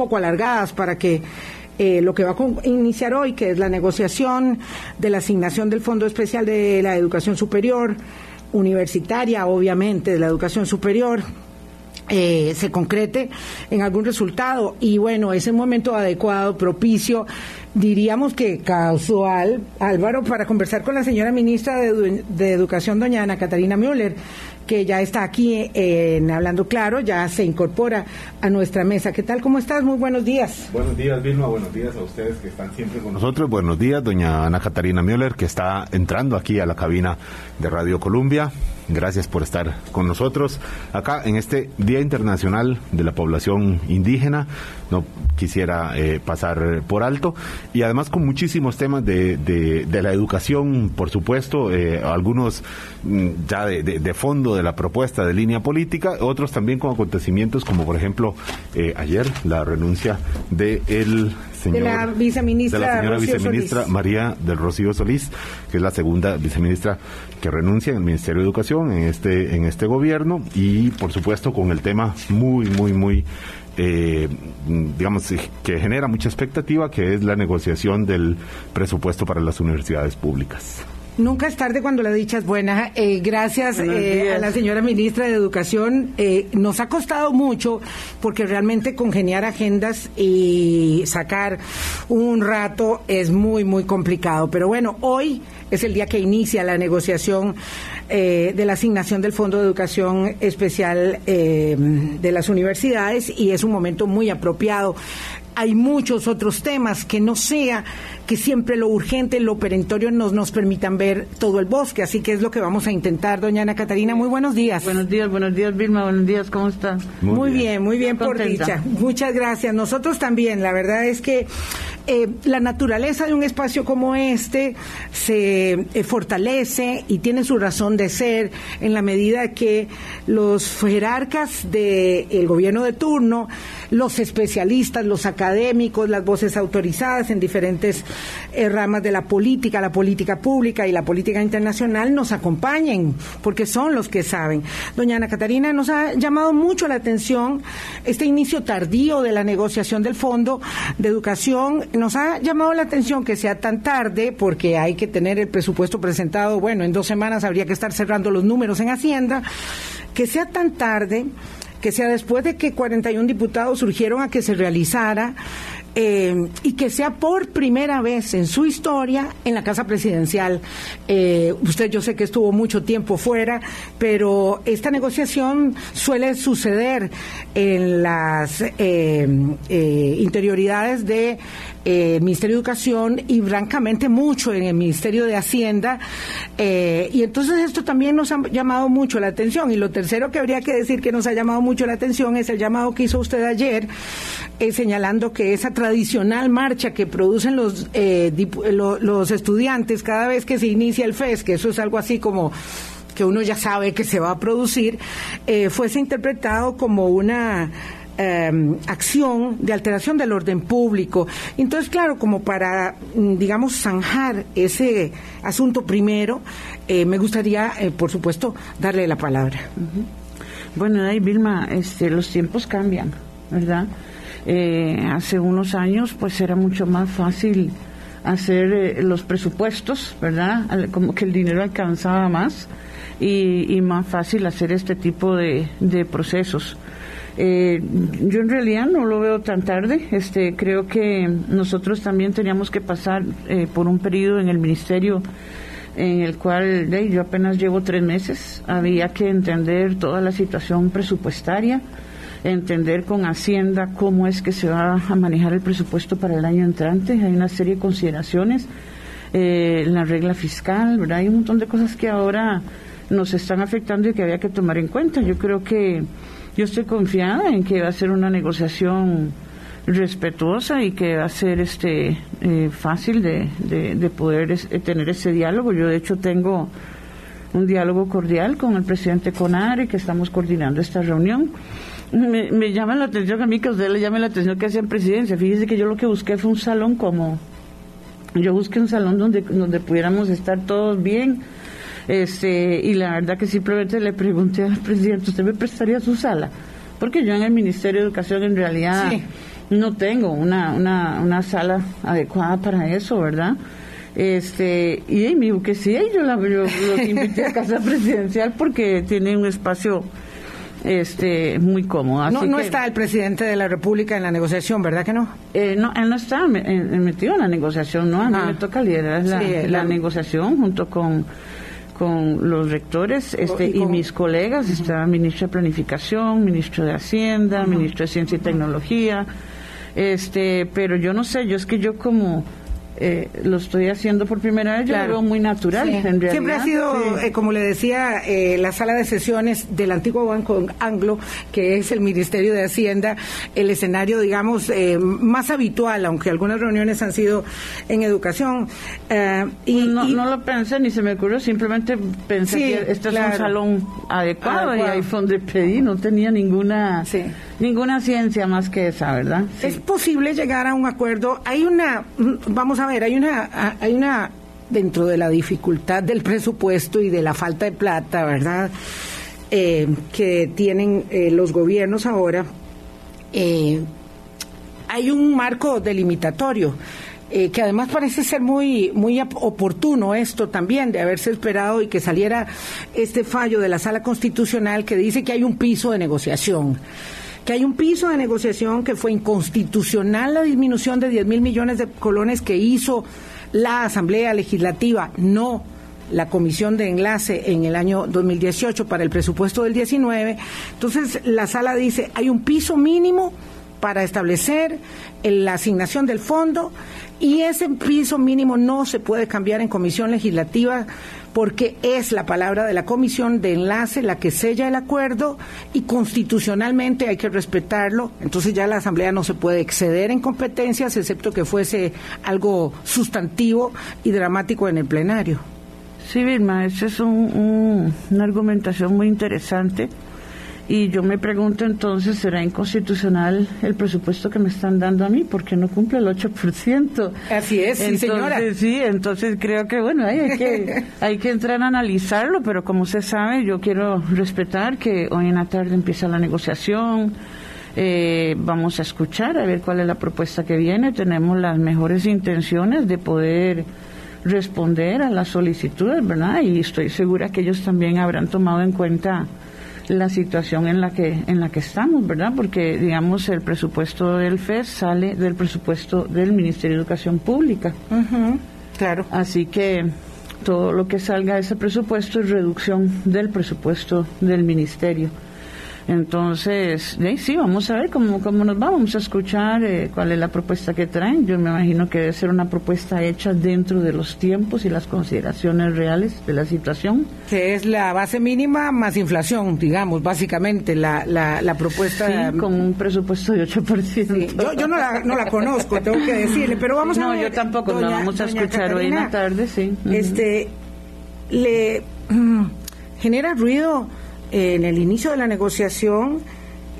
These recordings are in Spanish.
poco alargadas para que eh, lo que va a iniciar hoy, que es la negociación de la asignación del Fondo Especial de la Educación Superior, universitaria, obviamente, de la educación superior, eh, se concrete en algún resultado. Y bueno, es el momento adecuado, propicio, diríamos que casual, Álvaro, para conversar con la señora ministra de, de Educación, doña Ana Catarina Müller que ya está aquí en Hablando Claro, ya se incorpora a nuestra mesa. ¿Qué tal? ¿Cómo estás? Muy buenos días. Buenos días, Vilma. Buenos días a ustedes que están siempre con nosotros. Buenos días, doña Ana Catarina Müller, que está entrando aquí a la cabina de Radio Colombia. Gracias por estar con nosotros acá en este Día Internacional de la Población Indígena. No quisiera eh, pasar por alto. Y además con muchísimos temas de, de, la educación, por supuesto, eh, algunos mm, ya de, de, fondo de la propuesta de línea política, otros también con acontecimientos como por ejemplo eh, ayer la renuncia de el de la viceministra, la señora viceministra María del Rocío Solís, que es la segunda viceministra que renuncia en el Ministerio de Educación en este en este gobierno y por supuesto con el tema muy muy muy eh, digamos que genera mucha expectativa que es la negociación del presupuesto para las universidades públicas. Nunca es tarde cuando la dicha es buena. Eh, gracias eh, a la señora ministra de Educación. Eh, nos ha costado mucho porque realmente congeniar agendas y sacar un rato es muy, muy complicado. Pero bueno, hoy es el día que inicia la negociación de la asignación del Fondo de Educación Especial de las universidades y es un momento muy apropiado hay muchos otros temas que no sea que siempre lo urgente, lo perentorio nos, nos permitan ver todo el bosque. Así que es lo que vamos a intentar, doña Ana Catarina. Muy buenos días. Buenos días, buenos días, Vilma. Buenos días, ¿cómo está? Muy, bien, muy bien, por dicha. Muchas gracias. Nosotros también. La verdad es que eh, la naturaleza de un espacio como este se eh, fortalece y tiene su razón de ser en la medida que los jerarcas del gobierno de turno, los especialistas, los académicos, las voces autorizadas en diferentes eh, ramas de la política, la política pública y la política internacional nos acompañen, porque son los que saben. Doña Ana Catarina, nos ha llamado mucho la atención este inicio tardío de la negociación del Fondo de Educación. Nos ha llamado la atención que sea tan tarde, porque hay que tener el presupuesto presentado, bueno, en dos semanas habría que estar cerrando los números en Hacienda, que sea tan tarde que sea después de que 41 diputados surgieron a que se realizara eh, y que sea por primera vez en su historia en la Casa Presidencial. Eh, usted yo sé que estuvo mucho tiempo fuera, pero esta negociación suele suceder en las eh, interioridades de Ministerio de Educación y francamente mucho en el Ministerio de Hacienda. y entonces esto también nos ha llamado mucho la atención. Y lo tercero que habría que decir que nos ha llamado mucho la atención es el llamado que hizo usted ayer, señalando que esa tradicional marcha que producen los, eh, los estudiantes cada vez que se inicia el FES, que eso es algo así como que uno ya sabe que se va a producir, eh, fuese interpretado como una em, acción de alteración del orden público. Entonces, claro, como para, mm, digamos, zanjar ese asunto primero, eh, me gustaría, por supuesto, darle la palabra. Bueno, ahí, Vilma, este, los tiempos cambian, ¿verdad? Eh, hace unos años pues era mucho más fácil hacer eh, los presupuestos, ¿verdad? Como que el dinero alcanzaba más y, más fácil hacer este tipo de, procesos. Eh, yo en realidad no lo veo tan tarde. Este, creo que nosotros también teníamos que pasar por un periodo en el ministerio en el cual yo apenas llevo tres meses. Había que entender toda la situación presupuestaria entender con Hacienda cómo es que se va a manejar el presupuesto para el año entrante. Hay una serie de consideraciones, eh, la regla fiscal, ¿verdad? Hay un montón de cosas que ahora nos están afectando y que había que tomar en cuenta. Yo creo que yo estoy confiada en que va a ser una negociación respetuosa y que va a ser este eh, fácil de, de, poder tener ese diálogo. Yo de hecho tengo un diálogo cordial con el presidente Conare que estamos coordinando esta reunión me, llama la atención a mí que usted le llame la atención que hacen presidencia. Fíjese que yo lo que busqué fue un salón como. Yo busqué un salón donde, donde pudiéramos estar todos bien. Este, y la verdad que simplemente le pregunté al presidente, ¿usted me prestaría su sala? Porque yo en el Ministerio de Educación en realidad no tengo una, una, una sala adecuada para eso, ¿verdad? Este, y me dijo que sí, yo, la, yo los invité a casa presidencial porque tiene un espacio este muy cómodo. no, no está el presidente de la República en la negociación, ¿verdad que no? Eh, no, él no está metido en la negociación, ¿no? A mí ah. me toca liderar la, negociación junto con con los rectores este, y, mis colegas, está ministro de Planificación, ministro de Hacienda, ministro de Ciencia y Tecnología, este, pero yo no sé, yo es que yo como eh, lo estoy haciendo por primera vez, yo lo veo muy natural. Siempre ha sido, eh, como le decía, eh, la sala de sesiones del antiguo Banco Anglo, que es el Ministerio de Hacienda, el escenario, digamos, más habitual, aunque algunas reuniones han sido en educación. y, no, lo pensé ni se me ocurrió, simplemente pensé que este es un salón adecuado, y ahí fue donde pedí, no tenía ninguna, ninguna ciencia más que esa, ¿verdad? Es posible llegar a un acuerdo. Hay una, vamos a ver, hay una, hay una dentro de la dificultad del presupuesto y de la falta de plata, ¿verdad? Eh, que tienen eh, los gobiernos ahora, eh, hay un marco delimitatorio. que además parece ser muy muy oportuno esto también de haberse esperado y que saliera este fallo de la sala constitucional que dice que hay un piso de negociación que hay un piso de negociación que fue inconstitucional la disminución de 10 mil millones de colones que hizo la Asamblea Legislativa, no la comisión de enlace en el año 2018 para el presupuesto del 19. Entonces, la sala dice, hay un piso mínimo para establecer la asignación del fondo y ese piso mínimo no se puede cambiar en comisión legislativa porque es la palabra de la comisión de enlace la que sella el acuerdo y constitucionalmente hay que respetarlo. Entonces ya la Asamblea no se puede exceder en competencias, excepto que fuese algo sustantivo y dramático en el plenario. Sí, Vilma, esa es una argumentación muy interesante y yo me pregunto entonces, ¿será inconstitucional el presupuesto que me están dando a mí? Porque no cumple el 8%. Así es, sí, señora. Sí, entonces creo que, bueno, hay, que, hay que entrar a analizarlo, pero como se sabe, yo quiero respetar que hoy en la tarde empieza la negociación. Eh, vamos a escuchar a ver cuál es la propuesta que viene. Tenemos las mejores intenciones de poder responder a las solicitudes, ¿verdad? Y estoy segura que ellos también habrán tomado en cuenta la situación en la que en la que estamos, ¿verdad? Porque digamos el presupuesto del FES sale del presupuesto del Ministerio de Educación Pública. Claro. Así que todo lo que salga de ese presupuesto es reducción del presupuesto del ministerio. Entonces, sí, vamos a ver cómo, cómo nos va, vamos a escuchar eh, cuál es la propuesta que traen. Yo me imagino que debe ser una propuesta hecha dentro de los tiempos y las consideraciones reales de la situación. Que es la base mínima más inflación, digamos, básicamente, la, la, propuesta. Sí, con un presupuesto de 8%. Yo, yo no, la, no la conozco, tengo que decirle, pero vamos a ver. No, yo tampoco, la vamos a escuchar hoy en la tarde, sí. Este, le genera ruido en el inicio de la negociación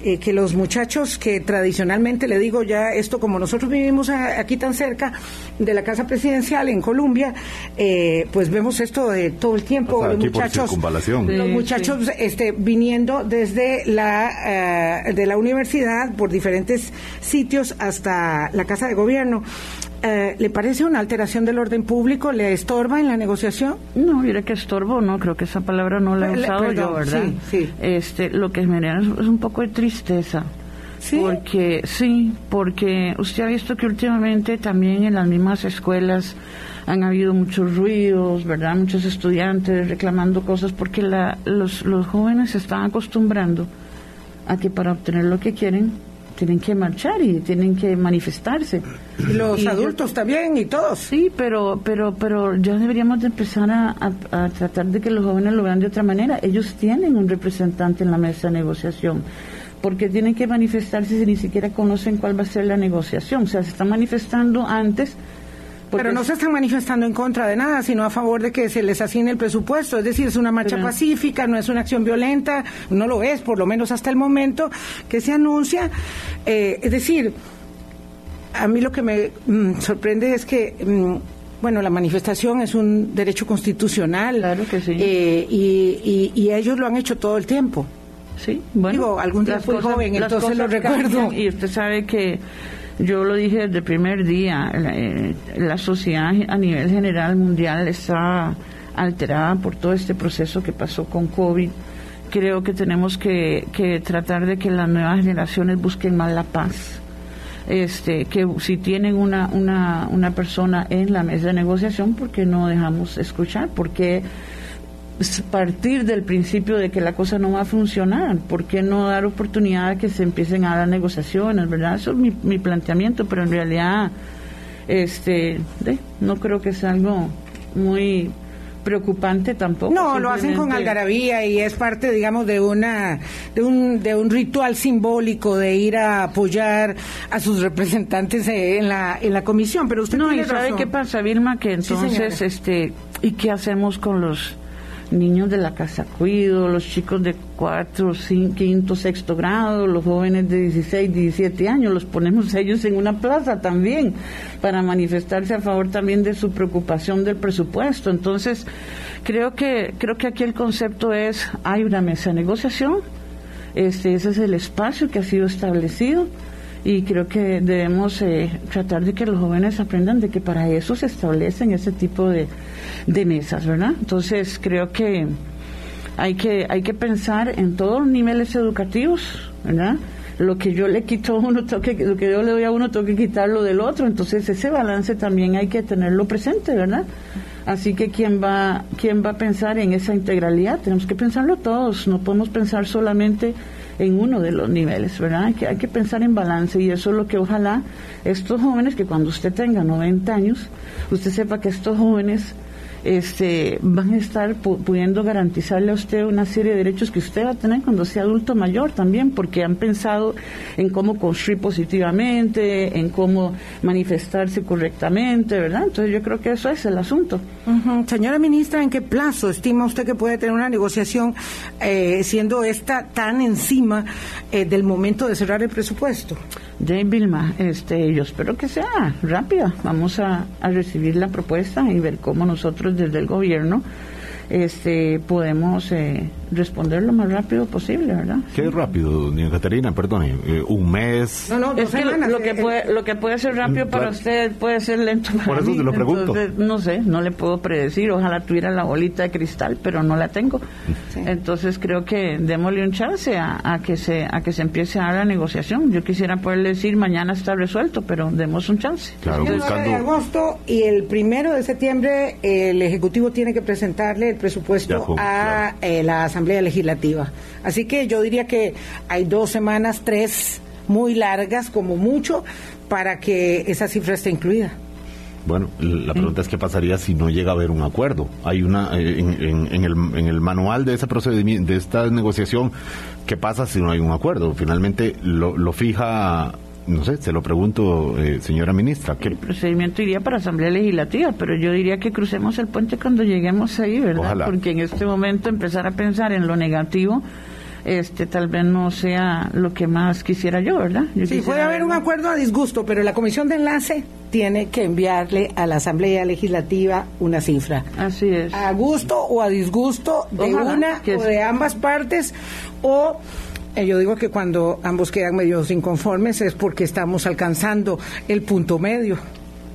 eh, que los muchachos que tradicionalmente, le digo ya esto, como nosotros vivimos aquí tan cerca de la casa presidencial en Colombia, eh, pues vemos esto de todo el tiempo, los muchachos, los muchachos este, viniendo desde la, eh, de la universidad por diferentes sitios hasta la casa de gobierno. Eh, ¿Le parece una alteración del orden público? ¿Le estorba en la negociación? No, mire que estorbo, no, creo que esa palabra no la he usado yo, ¿verdad? Sí, sí. Este, lo que me es, es un poco de tristeza. ¿Sí? Porque, sí, porque usted ha visto que últimamente también en las mismas escuelas han habido muchos ruidos, ¿verdad? Muchos estudiantes reclamando cosas porque la, los, los jóvenes se están acostumbrando a que para obtener lo que quieren tienen que marchar y tienen que manifestarse. Los adultos también y todos. Sí, pero pero pero ya deberíamos de empezar a, a, tratar de que los jóvenes lo vean de otra manera. Ellos tienen un representante en la mesa de negociación. porque tienen que manifestarse si ni siquiera conocen cuál va a ser la negociación? O sea, se están manifestando antes pero no se están manifestando en contra de nada, sino a favor de que se les asigne el presupuesto. Es decir, es una marcha pacífica, no es una acción violenta, no lo es, por lo menos hasta el momento que se anuncia. Eh, es decir, a mí lo que me mm, sorprende es que. Mm, bueno, la manifestación es un derecho constitucional. Claro que sí. Eh, y, y, ellos lo han hecho todo el tiempo. Sí, bueno. Digo, algún día fui joven, entonces lo recuerdo. y usted sabe que Yo lo dije desde el primer día, la, eh, la sociedad a nivel general mundial está alterada por todo este proceso que pasó con COVID. Creo que tenemos que, que tratar de que las nuevas generaciones busquen más la paz. Este, que si tienen una, una, una persona en la mesa de negociación, ¿por qué no dejamos escuchar? ¿Por qué partir del principio de que la cosa no va a funcionar? ¿Por qué no dar oportunidad a que se empiecen a dar negociaciones, verdad? Eso es mi, mi planteamiento, pero en realidad este, no creo que sea algo muy preocupante tampoco. No, lo hacen con algarabía y es parte, digamos, de una de un de un ritual simbólico de ir a apoyar a sus representantes en la en la comisión. Pero usted no y sabe qué pasa, Vilma, que entonces, este, y qué hacemos con los niños de la casa cuido, los chicos de cuarto, cinco, quinto, sexto grado, los jóvenes de 16, 17 años, los ponemos ellos en una plaza también para manifestarse a favor también de su preocupación del presupuesto. Entonces, creo que creo que aquí el concepto es hay una mesa de negociación, este ese es el espacio que ha sido establecido y creo que debemos eh, tratar de que los jóvenes aprendan de que para eso se establecen ese tipo de, de mesas, ¿verdad? Entonces creo que hay que hay que pensar en todos los niveles educativos, ¿verdad? Lo que yo le quito a uno, toque, lo que yo le doy a uno, tengo que quitarlo del otro. Entonces ese balance también hay que tenerlo presente, ¿verdad? Así que quién va quién va a pensar en esa integralidad, tenemos que pensarlo todos. No podemos pensar solamente en uno de los niveles, ¿verdad? Que hay que pensar en balance y eso es lo que ojalá estos jóvenes, que cuando usted tenga 90 años, usted sepa que estos jóvenes este, van a estar pudiendo garantizarle a usted una serie de derechos que usted va a tener cuando sea adulto mayor también, porque han pensado en cómo construir positivamente, en cómo manifestarse correctamente, ¿verdad? Entonces yo creo que eso es el asunto. Señora ministra, ¿en qué plazo estima usted que puede tener una negociación eh, siendo esta tan encima eh, del momento de cerrar el presupuesto? De Vilma, este, yo espero que sea rápida. Vamos a, a recibir la propuesta y ver cómo nosotros desde el gobierno este, podemos eh, responder lo más rápido posible, ¿verdad? ¿Qué es rápido, doña Caterina? Perdone, eh, un mes. No, no, es que lo, que puede, lo que puede ser rápido para usted puede ser lento para Por eso se lo pregunto. no sé, no le puedo predecir. Ojalá tuviera la bolita de cristal, pero no la tengo. Entonces creo que démosle un chance a, que se a que se empiece a dar la negociación. Yo quisiera poderle decir mañana está resuelto, pero demos un chance. Claro, el 9 de agosto y el primero de septiembre el ejecutivo tiene que presentarle presupuesto a eh, la Asamblea Legislativa. Así que yo diría que hay dos semanas, tres muy largas como mucho, para que esa cifra esté incluida. Bueno, la pregunta es qué pasaría si no llega a haber un acuerdo. Hay una eh, en, el, en el manual de ese procedimiento, de esta negociación, ¿qué pasa si no hay un acuerdo? Finalmente lo fija no sé, se lo pregunto, eh, señora ministra. ¿qué? El procedimiento iría para Asamblea Legislativa, pero yo diría que crucemos el puente cuando lleguemos ahí, ¿verdad? Porque en este momento empezar a pensar en lo negativo este tal vez no sea lo que más quisiera yo, ¿verdad? sí, puede haber un acuerdo a disgusto, pero la comisión de enlace tiene que enviarle a la Asamblea Legislativa una cifra. Así es. A gusto o a disgusto de una o de ambas partes o yo digo que cuando ambos quedan medio inconformes es porque estamos alcanzando el punto medio.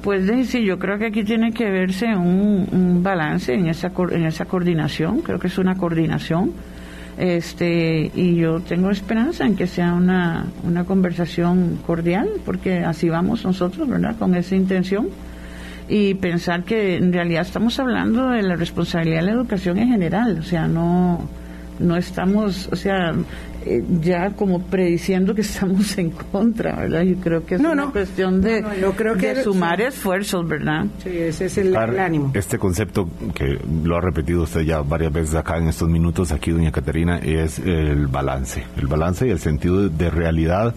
Pues sí, yo creo que aquí tiene que verse un, balance en esa, en esa coordinación, creo que es una coordinación, este, y yo tengo esperanza en que sea una, una conversación cordial, porque así vamos nosotros, ¿verdad?, con esa intención, y pensar que en realidad estamos hablando de la responsabilidad de la educación en general, o sea, no no estamos, o sea, eh, ya como prediciendo que estamos en contra, ¿verdad? Yo creo que es una cuestión de, creo que sumar esfuerzos, ¿verdad? Sí, ese es el, ánimo. Este concepto que lo ha repetido usted ya varias veces acá en estos minutos, aquí, doña Caterina, es el balance. El balance y el sentido de realidad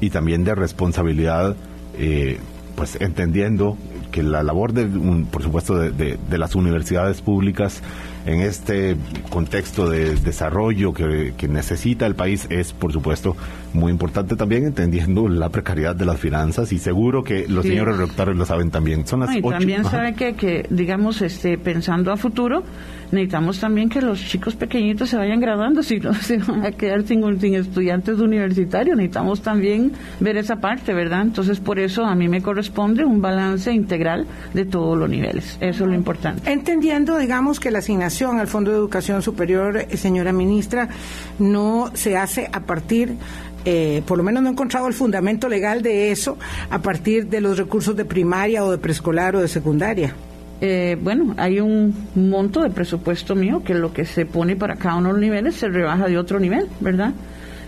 y también de responsabilidad. Eh, pues entendiendo que la labor, de, por supuesto, de, las universidades públicas en este contexto de desarrollo que, necesita el país es, por supuesto, muy importante también entendiendo la precariedad de las finanzas y seguro que los señores rectores lo saben también. Son las y también sabe que, que, digamos, este, pensando a futuro, necesitamos también que los chicos pequeñitos se vayan graduando, si no se van a quedar sin, sin estudiantes universitarios. Necesitamos también ver esa parte, ¿verdad? Entonces, por eso a mí me corresponde un balance integral de todos los niveles. Eso es lo importante. Entendiendo, digamos, que la asignación al Fondo de Educación Superior, eh, señora ministra, no se hace a partir eh, por lo menos no he encontrado el fundamento legal de eso a partir de los recursos de primaria o de preescolar o de secundaria. Eh, bueno, hay un monto de presupuesto mío que lo que se pone para cada uno de los niveles se rebaja de otro nivel, ¿verdad?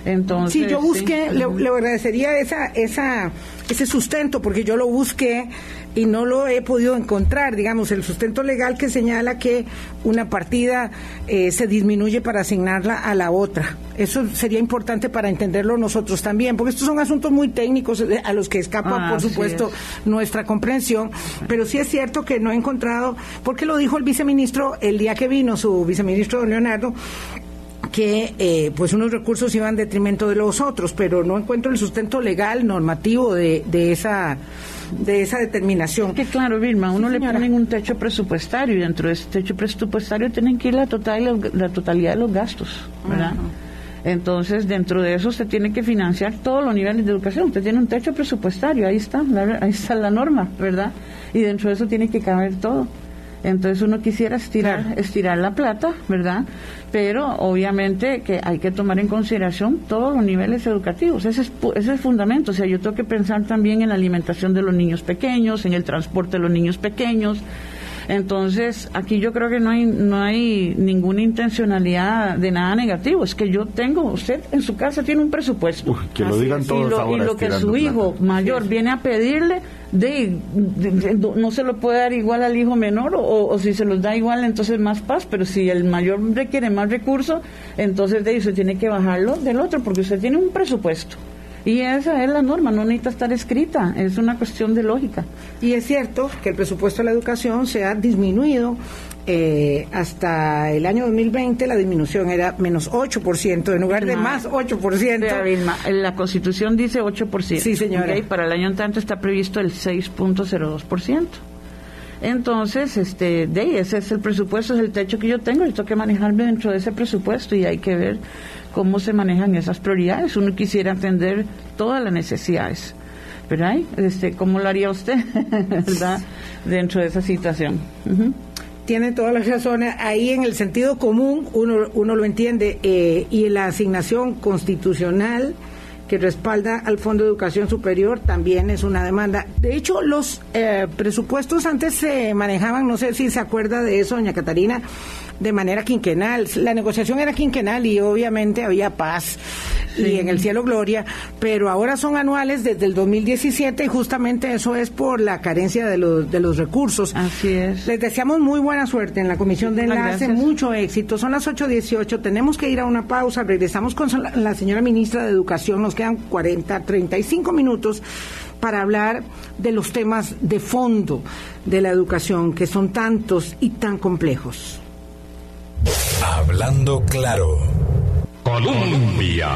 Entonces, sí, yo busqué, Le, le, agradecería esa, esa, ese sustento, porque yo lo busqué y no lo he podido encontrar, digamos, el sustento legal que señala que una partida eh, se disminuye para asignarla a la otra. Eso sería importante para entenderlo nosotros también, porque estos son asuntos muy técnicos eh, a los que escapa, por supuesto, nuestra comprensión, pero sí es cierto que no he encontrado, porque lo dijo el viceministro el día que vino, su viceministro don Leonardo, que eh, pues unos recursos iban en detrimento de los otros, pero no encuentro el sustento legal, normativo de, de esa de esa determinación. Que claro, Vilma, uno le ponen un techo presupuestario y dentro de ese techo presupuestario tienen que ir la, total, la totalidad de los gastos, ¿verdad? Entonces, dentro de eso se tiene que financiar todos los niveles de educación. Usted tiene un techo presupuestario, ahí está, ahí está la norma, ¿verdad? Y dentro de eso tiene que caber todo. Entonces uno quisiera estirar, estirar la plata, ¿verdad? Pero obviamente que hay que tomar en consideración todos los niveles educativos. Ese es, ese es el fundamento. O sea, yo tengo que pensar también en la alimentación de los niños pequeños, en el transporte de los niños pequeños. Entonces, aquí yo creo que no hay, no hay ninguna intencionalidad de nada negativo. Es que yo tengo, usted en su casa tiene un presupuesto. que lo digan todos y lo, que su hijo mayor viene a pedirle, de, no se lo puede dar igual al hijo menor o, si se los da igual entonces más paz, pero si el mayor requiere más recursos, entonces de eso tiene que bajarlo del otro porque usted tiene un presupuesto. Y esa es la norma, no necesita estar escrita, es una cuestión de lógica. Y es cierto que el presupuesto de la educación se ha disminuido eh, hasta el año 2020 la disminución era menos 8%, en lugar de más 8%. la Constitución dice 8%. Sí, señora. Y para el año entrante está previsto el 6.02%. Entonces, este, de ese es el presupuesto, es el techo que yo tengo, y tengo que manejarme dentro de ese presupuesto y hay que ver cómo se manejan esas prioridades. Uno quisiera atender todas las necesidades. ¿Verdad? Este, ¿Cómo lo haría usted, verdad? Dentro de esa situación tiene todas las razones. Ahí en el sentido común uno, uno lo entiende eh, y la asignación constitucional que respalda al Fondo de Educación Superior también es una demanda. De hecho, los eh, presupuestos antes se manejaban, no sé si se acuerda de eso, doña Catarina, de manera quinquenal. La negociación era quinquenal y obviamente había paz y en el cielo gloria, pero ahora son anuales desde el 2017 y justamente eso es por la carencia de los, de los recursos. Así es. Les deseamos muy buena suerte en la comisión de enlace, mucho éxito. Son las 8.18, tenemos que ir a una pausa, regresamos con la señora ministra de Educación, nos quedan 40, 35 minutos para hablar de los temas de fondo de la educación, que son tantos y tan complejos. Hablando claro. Colombia.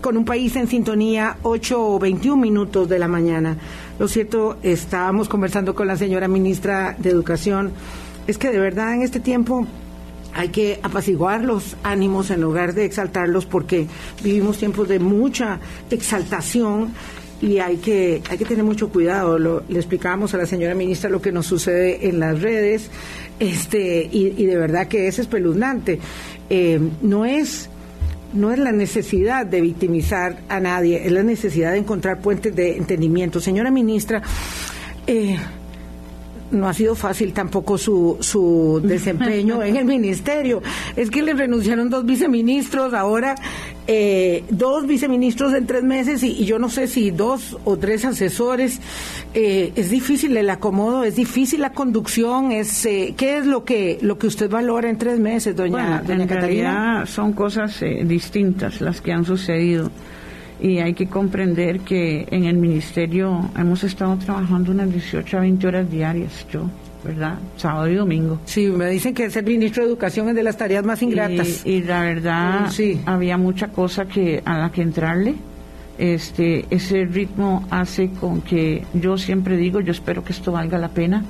Con un país en sintonía, 8 o 21 minutos de la mañana. Lo cierto, estábamos conversando con la señora ministra de Educación. Es que de verdad en este tiempo hay que apaciguar los ánimos en lugar de exaltarlos porque vivimos tiempos de mucha exaltación y hay que, hay que tener mucho cuidado. le explicábamos a la señora ministra lo que nos sucede en las redes este, y, de verdad que es espeluznante. Eh, no es no es la necesidad de victimizar a nadie, es la necesidad de encontrar puentes de entendimiento. Señora ministra, eh, no ha sido fácil tampoco su, su desempeño en el ministerio. Es que le renunciaron dos viceministros, ahora eh, dos viceministros en tres meses y, yo no sé si dos o tres asesores. Eh, es difícil el acomodo, es difícil la conducción. Es, eh, ¿Qué es lo que, lo que usted valora en tres meses, doña, bueno, en Realidad son cosas distintas las que han sucedido. Y hay que comprender que en el ministerio hemos estado trabajando unas 18 a 20 horas diarias, yo, ¿verdad? Sábado y domingo. Sí, me dicen que ser ministro de Educación es de las tareas más ingratas. Y, la verdad, sí. había mucha cosa que a la que entrarle. Este, ese ritmo hace con que yo siempre digo, yo espero que esto valga la pena,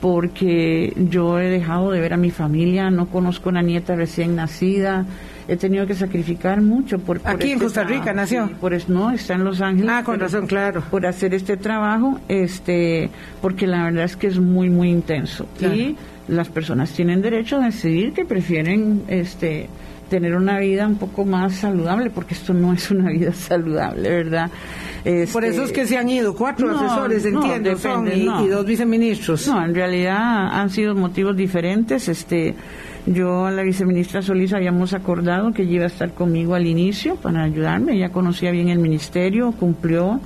porque yo he dejado de ver a mi familia, no conozco una nieta recién nacida, he tenido que sacrificar mucho por, aquí en este Costa Rica nació. Por eso no está en Los Ángeles ah con razón claro. por hacer este trabajo este porque la verdad es que es muy muy intenso. Y las personas tienen derecho a decidir que prefieren este tener una vida un poco más saludable porque esto no es una vida saludable verdad por eso es que se han ido cuatro asesores, entiendo, y, dos viceministros. No, en realidad han sido motivos diferentes. Este, yo a la viceministra Solís habíamos acordado que ella iba a estar conmigo al inicio para ayudarme. Ella conocía bien el ministerio, cumplió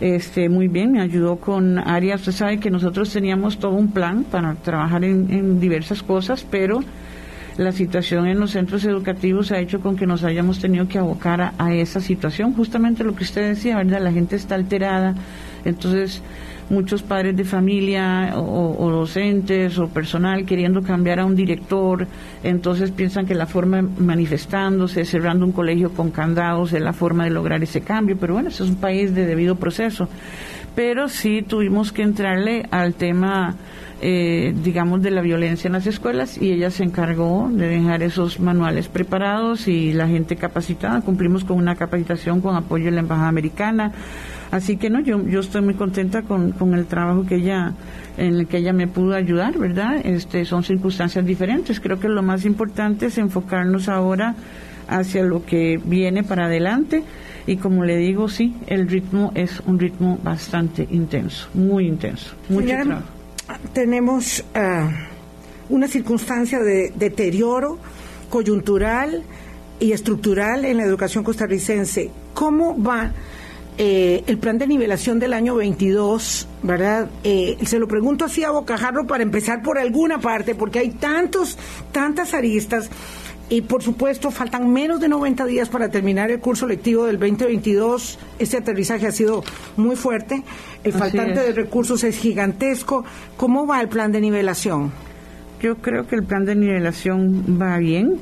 este, muy bien, me ayudó con áreas. Usted sabe que nosotros teníamos todo un plan para trabajar en, diversas cosas, pero la situación en los centros educativos ha hecho con que nos hayamos tenido que abocar a esa situación. Justamente lo que usted decía, ¿verdad? La gente está alterada. Entonces, muchos padres de familia o, docentes o personal queriendo cambiar a un director, entonces piensan que la forma manifestándose, cerrando un colegio con candados es la forma de lograr ese cambio, pero bueno, eso es un país de debido proceso. Pero sí tuvimos que entrarle al tema, eh, digamos, de la violencia en las escuelas y ella se encargó de dejar esos manuales preparados y la gente capacitada. Cumplimos con una capacitación con apoyo de la Embajada Americana Así que no, yo, yo estoy muy contenta con, con el trabajo que ella, en el que ella me pudo ayudar, ¿verdad? Este, son circunstancias diferentes. Creo que lo más importante es enfocarnos ahora hacia lo que viene para adelante. Y como le digo, sí, el ritmo es un ritmo bastante intenso, muy intenso. Mucho trabajo. Tenemos ah, una circunstancia de deterioro coyuntural y estructural en la educación costarricense. ¿Cómo va eh, el plan de nivelación del año 22, ¿verdad? Eh, se lo pregunto así a bocajarro para empezar por alguna parte, porque hay tantos, tantas aristas. Y por supuesto, faltan menos de 90 días para terminar el curso lectivo del 2022. Este aterrizaje ha sido muy fuerte. El faltante de recursos es gigantesco. ¿Cómo va el plan de nivelación? Yo creo que el plan de nivelación va bien.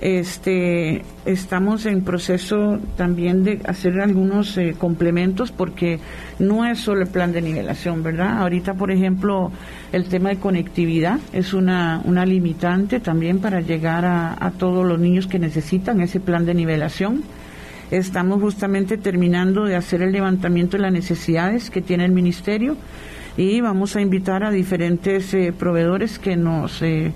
Este, estamos en proceso también de hacer algunos eh, complementos porque no es solo el plan de nivelación, ¿verdad? Ahorita, por ejemplo, el tema de conectividad es una, una limitante también para llegar a, todos los niños que necesitan ese plan de nivelación. Estamos justamente terminando de hacer el levantamiento de las necesidades que tiene el ministerio y vamos a invitar a diferentes eh, proveedores que nos eh,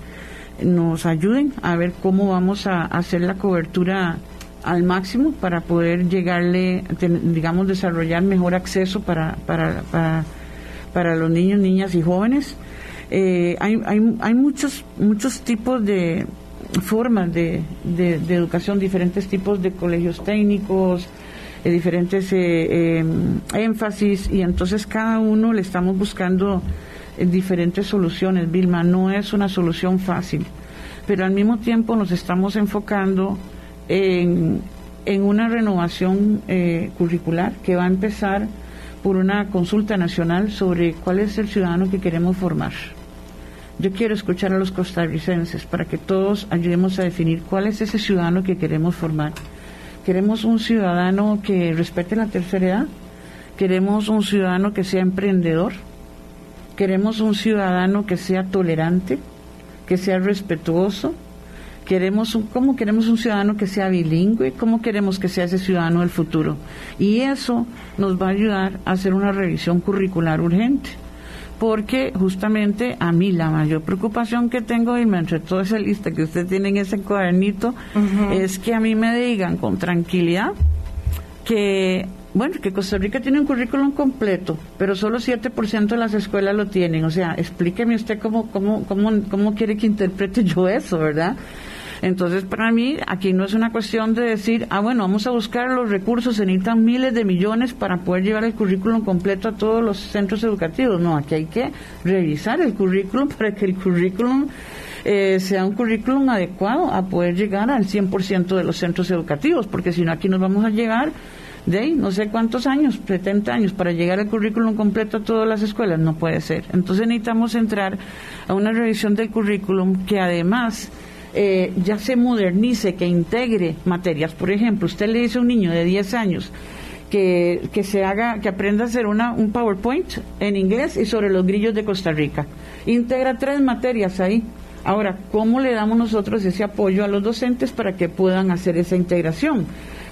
nos ayuden a ver cómo vamos a hacer la cobertura al máximo para poder llegarle, digamos, desarrollar mejor acceso para, para, para, los niños, niñas y jóvenes. Eh, hay, hay, hay muchos, muchos tipos de formas de, de, educación, diferentes tipos de colegios técnicos, eh, diferentes eh, em, énfasis, y entonces cada uno le estamos buscando diferentes soluciones. Vilma, no es una solución fácil, pero al mismo tiempo nos estamos enfocando en, una renovación eh, curricular que va a empezar por una consulta nacional sobre cuál es el ciudadano que queremos formar. Yo quiero escuchar a los costarricenses para que todos ayudemos a definir cuál es ese ciudadano que queremos formar. ¿Queremos un ciudadano que respete la tercera edad? ¿Queremos un ciudadano que sea emprendedor? Queremos un ciudadano que sea tolerante, que sea respetuoso. Queremos un, ¿Cómo queremos un ciudadano que sea bilingüe? ¿Cómo queremos que sea ese ciudadano del futuro? Y eso nos va a ayudar a hacer una revisión curricular urgente porque justamente a mí la mayor preocupación que tengo, y entre toda esa lista que usted tiene en ese cuadernito, es que a mí me digan con tranquilidad que bueno, que Costa Rica tiene un currículum completo, pero solo 7% de las escuelas lo tienen. O sea, explíqueme usted cómo, cómo, cómo, cómo quiere que interprete yo eso, ¿verdad? Entonces, para mí, aquí no es una cuestión de decir, ah, bueno, vamos a buscar los recursos, se necesitan miles de millones para poder llevar el currículum completo a todos los centros educativos. No, aquí hay que revisar el currículum para que el currículum eh, sea un currículum adecuado a poder llegar al 100% de los centros educativos, porque si no, aquí nos vamos a llegar de ahí, no sé cuántos años, 70 años, para llegar al currículum completo a todas las escuelas, no puede ser. Entonces necesitamos entrar a una revisión del currículum que además eh, ya se modernice, que integre materias. Por ejemplo, usted le dice a un niño de 10 años que, que se haga, que aprenda a hacer una, un PowerPoint en inglés y sobre los grillos de Costa Rica. Integra tres materias ahí. Ahora, ¿cómo le damos nosotros ese apoyo a los docentes para que puedan hacer esa integración?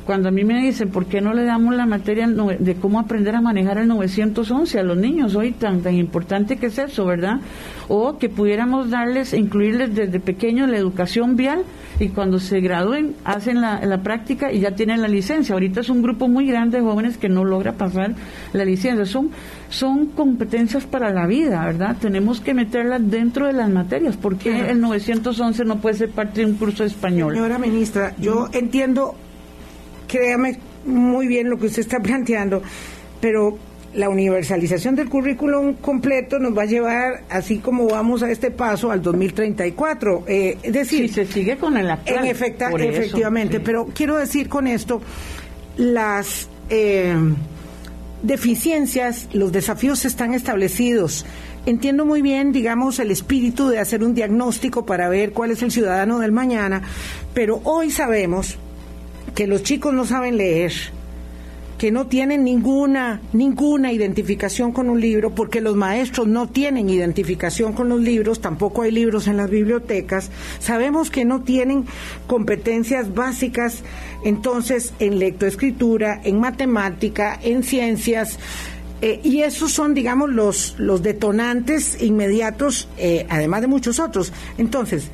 Cuando a mí me dicen, ¿por qué no le damos la materia de cómo aprender a manejar el 911 a los niños hoy tan, tan importante que es eso, verdad? O que pudiéramos darles, incluirles desde pequeños la educación vial y cuando se gradúen hacen la, la práctica y ya tienen la licencia. Ahorita es un grupo muy grande de jóvenes que no logra pasar la licencia. Son, son competencias para la vida, ¿verdad? Tenemos que meterlas dentro de las materias. porque el 911 no puede ser parte de un curso de español? Señora ministra, yo entiendo créame muy bien lo que usted está planteando, pero la universalización del currículum completo nos va a llevar, así como vamos a este paso, al 2034. Eh, es decir, si se sigue con el actual. En efecta, efectivamente, pero quiero decir con esto, las eh, deficiencias, los desafíos están establecidos. Entiendo muy bien, digamos, el espíritu de hacer un diagnóstico para ver cuál es el ciudadano del mañana, pero hoy sabemos que los chicos no saben leer, que no tienen ninguna, ninguna identificación con un libro, porque los maestros no tienen identificación con los libros, tampoco hay libros en las bibliotecas, sabemos que no tienen competencias básicas, entonces, en lectoescritura, en matemática, en ciencias, eh, y esos son, digamos, los, los detonantes inmediatos, eh, además de muchos otros. Entonces,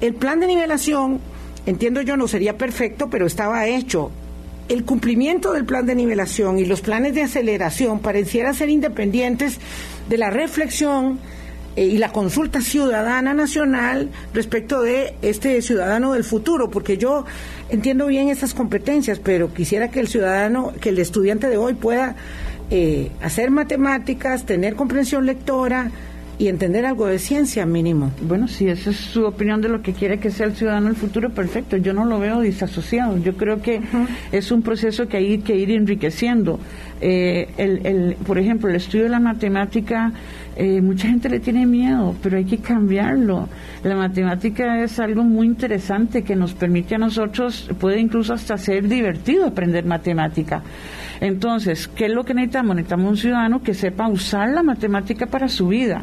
el plan de nivelación entiendo yo no sería perfecto, pero estaba hecho. El cumplimiento del plan de nivelación y los planes de aceleración pareciera ser independientes de la reflexión eh, y la consulta ciudadana nacional respecto de este ciudadano del futuro, porque yo entiendo bien esas competencias, pero quisiera que el ciudadano, que el estudiante de hoy pueda eh, hacer matemáticas, tener comprensión lectora, y entender algo de ciencia mínimo. Bueno, si esa es su opinión de lo que quiere que sea el ciudadano el futuro, perfecto. Yo no lo veo disasociado. Yo creo que es un proceso que hay que ir enriqueciendo. Eh, el, el, por ejemplo, el estudio de la matemática, eh, mucha gente le tiene miedo, pero hay que cambiarlo. La matemática es algo muy interesante que nos permite a nosotros, puede incluso hasta ser divertido aprender matemática. Entonces, ¿qué es lo que necesitamos? Necesitamos un ciudadano que sepa usar la matemática para su vida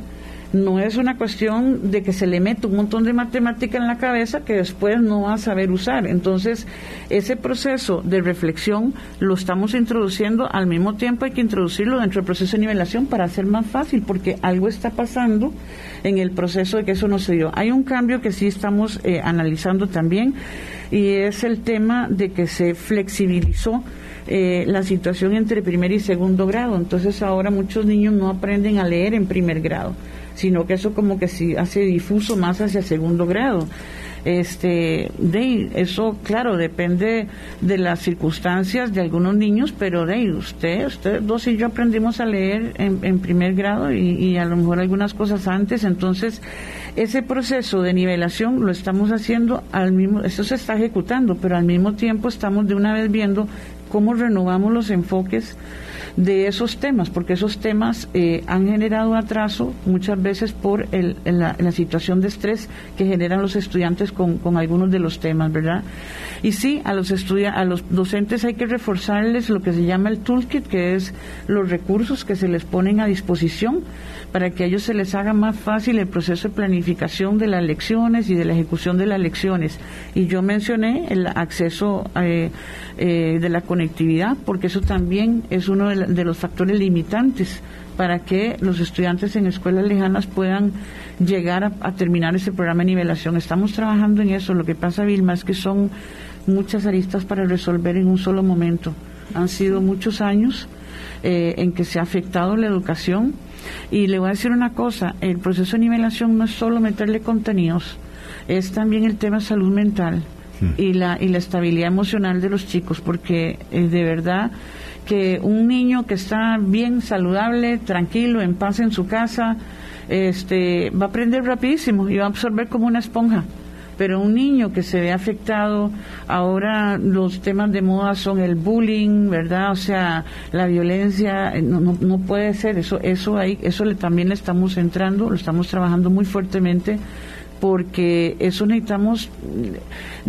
no es una cuestión de que se le mete un montón de matemática en la cabeza que después no va a saber usar. Entonces, ese proceso de reflexión lo estamos introduciendo, al mismo tiempo hay que introducirlo dentro del proceso de nivelación para hacer más fácil, porque algo está pasando en el proceso de que eso no se dio. Hay un cambio que sí estamos eh, analizando también y es el tema de que se flexibilizó eh, la situación entre primer y segundo grado. Entonces ahora muchos niños no aprenden a leer en primer grado sino que eso como que sí hace difuso más hacia segundo grado. Este, de eso, claro, depende de las circunstancias de algunos niños, pero de usted, usted dos y yo aprendimos a leer en, primer grado y, y, a lo mejor algunas cosas antes, entonces ese proceso de nivelación lo estamos haciendo al mismo, eso se está ejecutando, pero al mismo tiempo estamos de una vez viendo cómo renovamos los enfoques de esos temas, porque esos temas eh, han generado atraso muchas veces por el, la, situación de estrés que generan los estudiantes con, algunos de los temas, ¿verdad? Y sí, a los, a los docentes hay que reforzarles lo que se llama el toolkit, que es los recursos que se les ponen a disposición para que a ellos se les haga más fácil el proceso de planificación de las lecciones y de la ejecución de las lecciones. Y yo mencioné el acceso eh, eh, de la conectividad, porque eso también es uno de, los factores limitantes para que los estudiantes en escuelas lejanas puedan llegar a, terminar ese programa de nivelación. Estamos trabajando en eso. Lo que pasa, Vilma, es que son muchas aristas para resolver en un solo momento. Han sido muchos años eh, en que se ha afectado la educación y le voy a decir una cosa, el proceso de nivelación no es solo meterle contenidos, es también el tema salud mental y la, y la estabilidad emocional de los chicos, porque eh, de verdad que un niño que está bien saludable, tranquilo, en paz en su casa, este, va a aprender rapidísimo y va a absorber como una esponja. pero un niño que se ve afectado, ahora los temas de moda son el bullying, ¿verdad? O sea, la violencia, eh, no, no, no puede ser, eso, eso, ahí, eso le, también le estamos entrando, lo estamos trabajando muy fuertemente porque eso necesitamos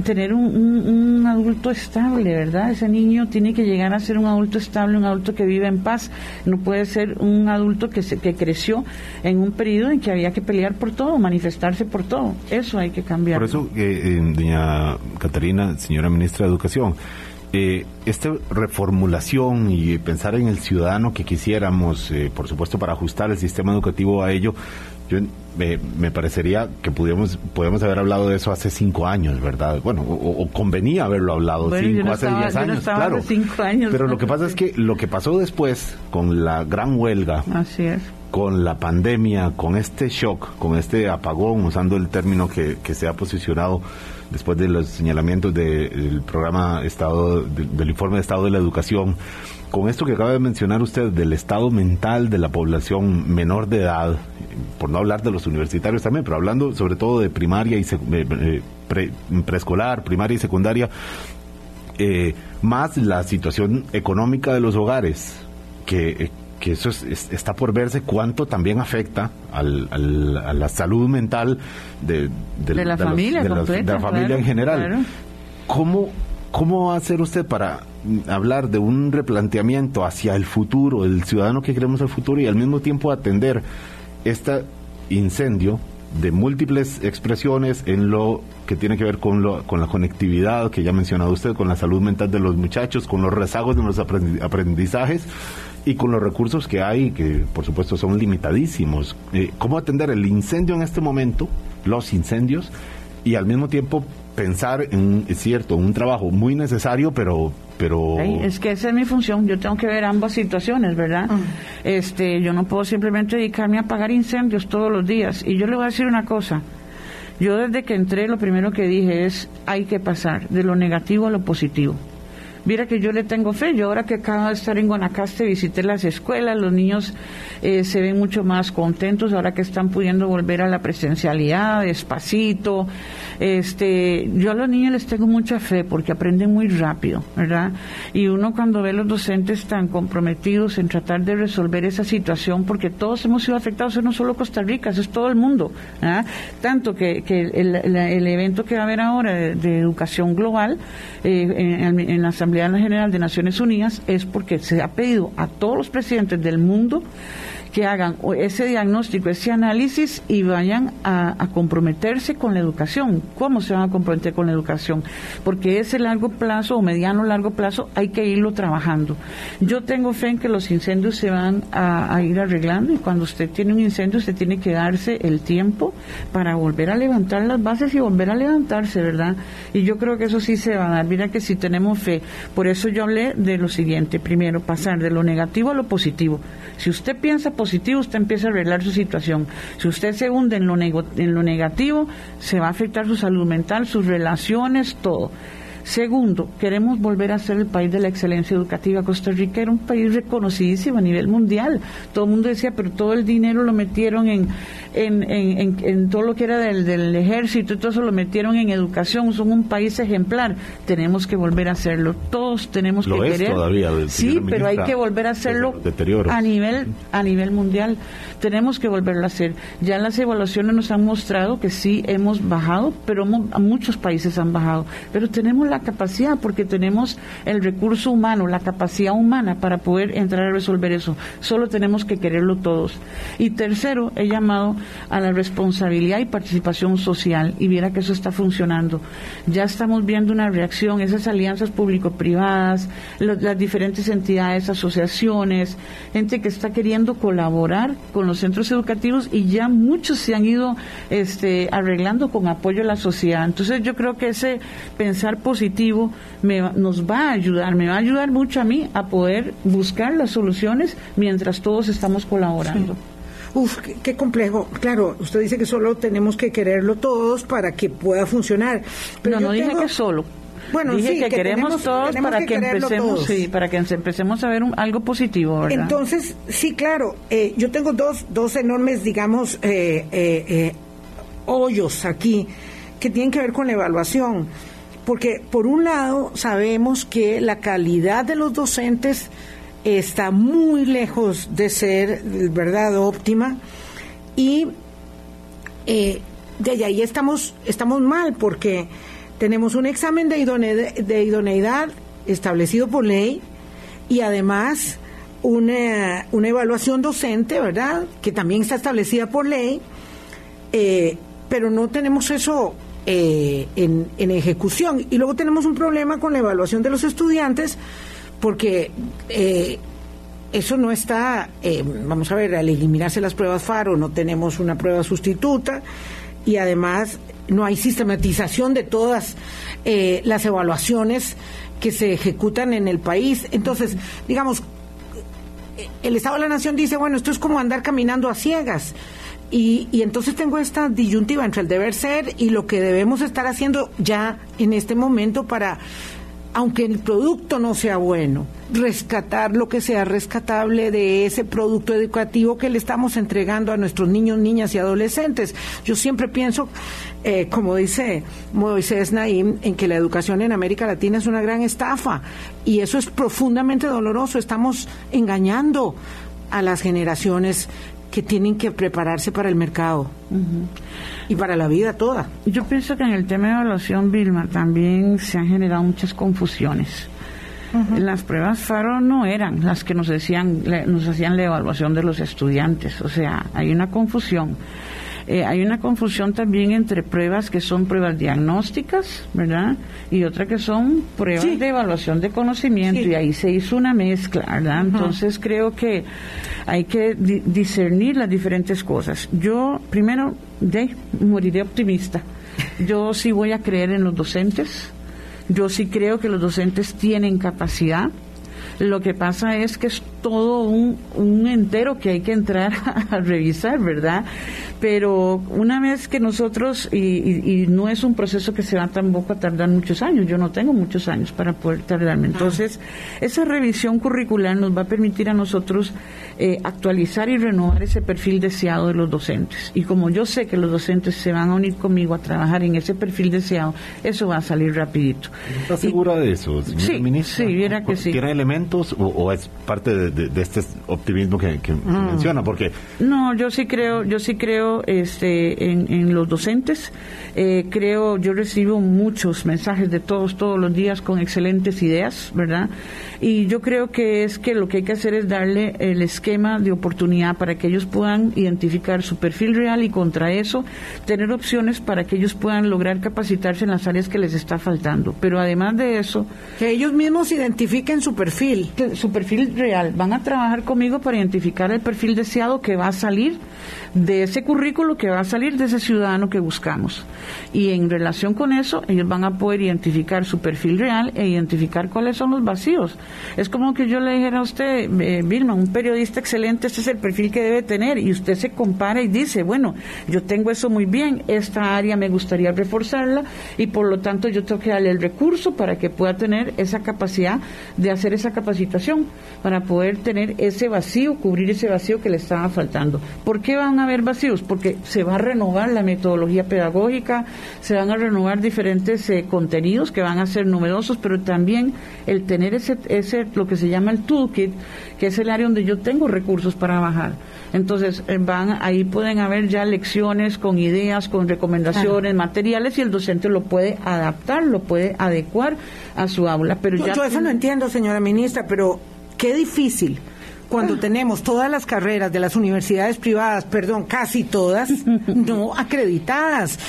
tener un, adulto estable, ¿verdad? Ese niño tiene que llegar a ser un adulto estable, un adulto que vive en paz, no puede ser un adulto que, se, que creció en un periodo en que había que pelear por todo, manifestarse por todo, eso hay que cambiar. Por eso, eh, doña Catarina, señora ministra de Educación, eh, esta reformulación y pensar en el ciudadano que quisiéramos, eh, por supuesto, para ajustar el sistema educativo a ello, yo me parecería que pudiéramos, podemos haber hablado de eso hace cinco años, ¿verdad? Bueno, o, convenía haberlo hablado cinco, hace diez años, claro. Pero lo que pasa es que lo que pasó después con la gran huelga, con la pandemia, con este shock, con este apagón, usando el término que, que se ha posicionado después de los señalamientos del programa Estado, del informe de Estado de la Educación, con esto que acaba de mencionar usted del estado mental de la población menor de edad, por no hablar de los universitarios también, pero hablando sobre todo de primaria y eh, preescolar, primaria y secundaria, eh, más la situación económica de los hogares, que, que eso está por verse cuánto también afecta al, a la salud mental de, la, familia, de, la familia en general. ¿Cómo, ¿Cómo va a hacer usted para hablar de un replanteamiento hacia el futuro, el ciudadano que queremos el futuro y al mismo tiempo atender este incendio de múltiples expresiones en lo que tiene que ver con, lo, con la conectividad que ya ha mencionado usted, con la salud mental de los muchachos, con los rezagos de los aprendizajes y con los recursos que hay, que por supuesto son limitadísimos. Eh, ¿Cómo atender el incendio en este momento, los incendios, y al mismo tiempo pensar en, es cierto, un trabajo muy necesario, pero pero es que esa es mi función yo tengo que ver ambas situaciones verdad ah. este yo no puedo simplemente dedicarme a apagar incendios todos los días y yo le voy a decir una cosa yo desde que entré lo primero que dije es hay que pasar de lo negativo a lo positivo Mira que yo le tengo fe. Yo ahora que acabo de estar en Guanacaste visité las escuelas, los niños eh, se ven mucho más contentos ahora que están pudiendo volver a la presencialidad, despacito. Este, yo a los niños les tengo mucha fe porque aprenden muy rápido, ¿verdad? Y uno cuando ve a los docentes tan comprometidos en tratar de resolver esa situación, porque todos hemos sido afectados, no solo Costa Rica, eso es todo el mundo. Tanto que, que el, evento que va a haber ahora de, educación global eh, en, en la Asamblea General de Naciones Unidas es porque se ha pedido a todos los presidentes del mundo que hagan ese diagnóstico, ese análisis y vayan a, comprometerse con la educación. ¿Cómo se van a comprometer con la educación? Porque ese largo plazo o mediano largo plazo hay que irlo trabajando. Yo tengo fe en que los incendios se van a, ir arreglando y cuando usted tiene un incendio usted tiene que darse el tiempo para volver a levantar las bases y volver a levantarse, ¿verdad? Y yo creo que eso sí se va a dar. Mira que si tenemos fe. Por eso yo hablé de lo siguiente. Primero, pasar de lo negativo a lo positivo. Si usted piensa positivo, usted empieza a arreglar su situación. Si usted se hunde en lo, en lo negativo, se va a afectar su salud mental, sus relaciones, todo. Segundo, queremos volver a ser el país de la excelencia educativa. Costa Rica era un país reconocidísimo a nivel mundial. Todo el mundo decía, pero todo el dinero lo metieron en, en, todo lo que era del, ejército y todo eso lo metieron en educación. Son un país ejemplar. Tenemos que volver a hacerlo. Todos tenemos que es querer. Todavía, sí, pero hay que volver a hacerlo a nivel, a nivel mundial. Tenemos que volverlo a hacer. Ya las evaluaciones nos han mostrado que sí hemos bajado, pero muchos países han bajado. Pero tenemos la capacidad, porque tenemos el recurso humano, la capacidad humana para poder entrar a resolver eso. Solo tenemos que quererlo todos. Y tercero, he llamado a la responsabilidad y participación social y viera que eso está funcionando. Ya estamos viendo una reacción, esas alianzas público-privadas, las diferentes entidades, asociaciones, gente que está queriendo colaborar con los centros educativos y ya muchos se han ido este, arreglando con apoyo a la sociedad. Entonces yo creo que ese pensar positivo me, nos va a ayudar, me va a ayudar mucho a mí a poder buscar las soluciones mientras todos estamos colaborando. Uf, qué, complejo. Claro, usted dice que solo tenemos que quererlo todos para que pueda funcionar. Pero no, no dije que solo. Bueno, dije que, queremos todos para que, empecemos, sí, para que empecemos a ver algo positivo, ¿verdad? Entonces, sí, claro. Eh, yo tengo dos, dos enormes, digamos, eh, eh, hoyos aquí que tienen que ver con la evaluación. Porque por un lado sabemos que la calidad de los docentes está muy lejos de ser, ¿verdad?, óptima. Y eh, de ahí estamos, estamos mal porque tenemos un examen de idoneidad, establecido por ley y además una, una, evaluación docente, ¿verdad?, que también está establecida por ley, eh, pero no tenemos eso eh, en, en, ejecución. Y luego tenemos un problema con la evaluación de los estudiantes, porque eh, eso no está, eh, vamos a ver, al eliminarse las pruebas FARO no tenemos una prueba sustituta y además no hay sistematización de todas eh, las evaluaciones que se ejecutan en el país. Entonces, digamos, el Estado de la Nación dice, bueno, esto es como andar caminando a ciegas. Y, y, entonces tengo esta disyuntiva entre el deber ser y lo que debemos estar haciendo ya en este momento para aunque el producto no sea bueno, rescatar lo que sea rescatable de ese producto educativo que le estamos entregando a nuestros niños, niñas y adolescentes. Yo siempre pienso, eh, como dice Moisés Naim, en que la educación en América Latina es una gran estafa y eso es profundamente doloroso. Estamos engañando a las generaciones que tienen que prepararse para el mercado y para la vida toda. Yo pienso que en el tema de evaluación, Vilma, también se han generado muchas confusiones. Las pruebas FARO no eran las que nos decían, nos hacían la evaluación de los estudiantes, o sea, hay una confusión. Eh, hay una confusión también entre pruebas que son pruebas diagnósticas, ¿verdad? Y otra que son pruebas de evaluación de conocimiento, y ahí se hizo una mezcla, ¿verdad? Entonces creo que hay que discernir las diferentes cosas. Yo, primero, de, moriré optimista. Yo sí voy a creer en los docentes. Yo sí creo que los docentes tienen capacidad. Lo que pasa es que es todo un, un entero que hay que entrar a revisar, ¿verdad? Pero una vez que nosotros, y, no es un proceso que se va tampoco a tardar muchos años, yo no tengo muchos años para poder tardarme. Entonces, esa revisión curricular nos va a permitir a nosotros eh, actualizar y renovar ese perfil deseado de los docentes. Y como yo sé que los docentes se van a unir conmigo a trabajar en ese perfil deseado, eso va a salir rapidito. ¿Estás segura de eso, sí, ministra? Sí, viera que sí. ¿Tiene elementos o, es parte de, este optimismo que, mm. menciona? Porque... No, yo sí creo, yo sí creo este, en, los docentes. Eh, creo, yo recibo muchos mensajes de todos, todos los días con excelentes ideas, ¿verdad? Y yo creo que es que lo que hay que hacer es darle el esquema de oportunidad para que ellos puedan identificar su perfil real y contra eso tener opciones para que ellos puedan lograr capacitarse en las áreas que les está faltando. Pero además de eso... Que ellos mismos identifiquen su perfil. Su perfil real. Van a trabajar conmigo para identificar el perfil deseado que va a salir de ese currículo que va a salir de ese ciudadano que buscamos. Y en relación con eso, ellos van a poder identificar su perfil real e identificar cuáles son los vacíos. Es como que yo le dijera a usted, eh, Vilma, un periodista excelente, este es el perfil que debe tener, y usted se compara y dice, bueno, yo tengo eso muy bien, esta área me gustaría reforzarla, y por lo tanto yo tengo que darle el recurso para que pueda tener esa capacidad de hacer esa capacitación, para poder tener ese vacío, cubrir ese vacío que le estaba faltando. ¿Por qué van a haber vacíos? Porque se va a renovar la metodología pedagógica, se van a renovar diferentes eh, contenidos que van a ser numerosos, pero también el tener ese, ese, lo que se llama el toolkit, que es el área donde yo tengo recursos para bajar. Entonces, eh, van, ahí pueden haber ya lecciones con ideas, con recomendaciones, materiales, y el docente lo puede adaptar, lo puede adecuar a su aula. Pero yo, ya yo eso no entiendo, señora ministra, pero qué difícil cuando tenemos todas las carreras de las universidades privadas, perdón, casi todas, no acreditadas.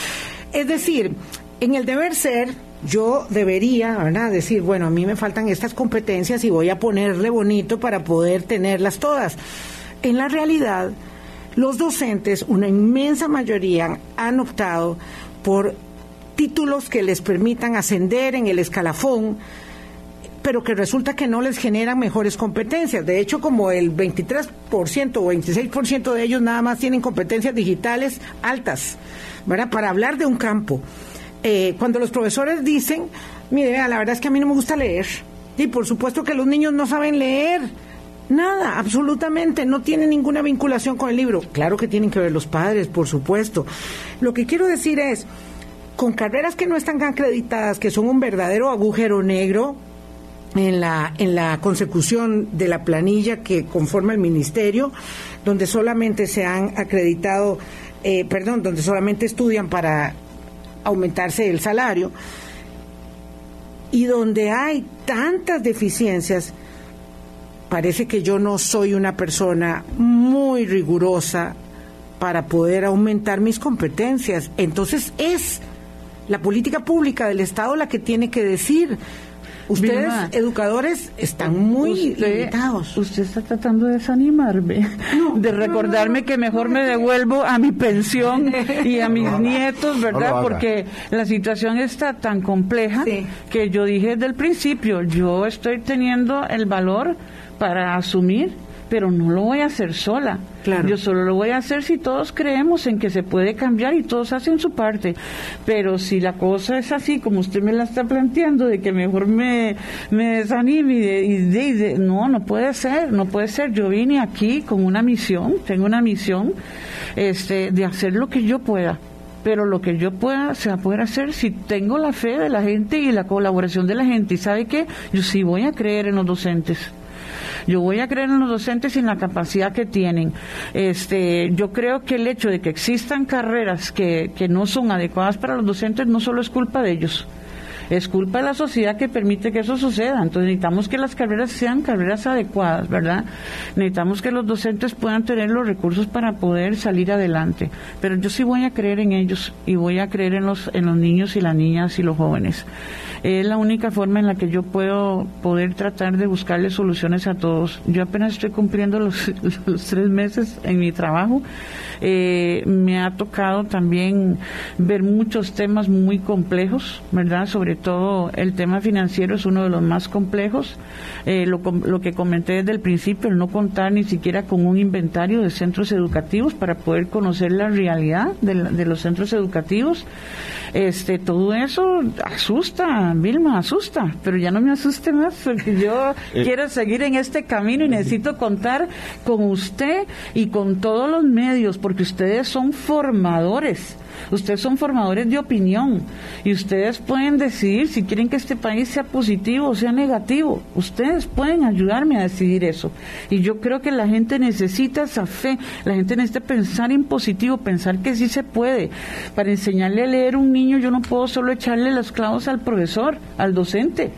Es decir, en el deber ser, yo debería, ¿verdad? Decir, bueno, a mí me faltan estas competencias y voy a ponerle bonito para poder tenerlas todas. En la realidad, los docentes, una inmensa mayoría, han optado por títulos que les permitan ascender en el escalafón, pero que resulta que no les generan mejores competencias. De hecho, como el 23% o 26% de ellos nada más tienen competencias digitales altas, ¿verdad? Para hablar de un campo. Eh, cuando los profesores dicen, mire, la verdad es que a mí no me gusta leer, y por supuesto que los niños no saben leer, Nada, absolutamente, no tienen ninguna vinculación con el libro. Claro que tienen que ver los padres, por supuesto. Lo que quiero decir es, con carreras que no están acreditadas, que son un verdadero agujero negro en la, en la consecución de la planilla que conforma el ministerio, donde solamente se han acreditado, eh, perdón, donde solamente estudian para aumentarse el salario, y donde hay tantas deficiencias, parece que yo no soy una persona muy rigurosa para poder aumentar mis competencias. Entonces es la política pública del Estado la que tiene que decir. Ustedes, educadores, están muy limitados. Usted está tratando de desanimarme, de recordarme que mejor me devuelvo a mi pensión y a mis nietos, ¿verdad? Porque la situación está tan compleja que yo dije desde el principio, yo estoy teniendo el valor para asumir pero no lo voy a hacer sola. Yo solo lo voy a hacer si todos creemos en que se puede cambiar y todos hacen su parte. Pero si la cosa es así, como usted me la está planteando, de que mejor me, me desanime y, de, no, no puede ser, no puede ser. Yo vine aquí con una misión, tengo una misión este, de hacer lo que yo pueda pero lo que yo pueda se va a poder hacer si tengo la fe de la gente y la colaboración de la gente. ¿Y sabe qué? Yo sí voy a creer en los docentes. Yo voy a creer en los docentes y en la capacidad que tienen. Este, yo creo que el hecho de que existan carreras que, que no son adecuadas para los docentes no solo es culpa de ellos es culpa de la sociedad que permite que eso suceda. Entonces necesitamos que las carreras sean carreras adecuadas, ¿verdad? Necesitamos que los docentes puedan tener los recursos para poder salir adelante. Pero yo sí voy a creer en ellos y voy a creer en los, en los niños y las niñas y los jóvenes. Es la única forma en la que yo puedo poder tratar de buscarle soluciones a todos. Yo apenas estoy cumpliendo los, tres meses en mi trabajo. Eh, me ha tocado también ver muchos temas muy complejos, ¿verdad? Sobre todo el tema financiero es uno de los más complejos. Eh, lo, lo, que comenté desde el principio, el no contar ni siquiera con un inventario de centros educativos para poder conocer la realidad de, los centros educativos. Este, todo eso asusta, Vilma, asusta, pero ya no me asuste más porque yo eh. quiero seguir en este camino y necesito contar con usted y con todos los medios porque ustedes son formadores Ustedes son formadores de opinión y ustedes pueden decidir si quieren que este país sea positivo o sea negativo. Ustedes pueden ayudarme a decidir eso. Y yo creo que la gente necesita esa fe, la gente necesita pensar en positivo, pensar que sí se puede. Para enseñarle a leer un niño yo no puedo solo echarle los clavos al profesor, al docente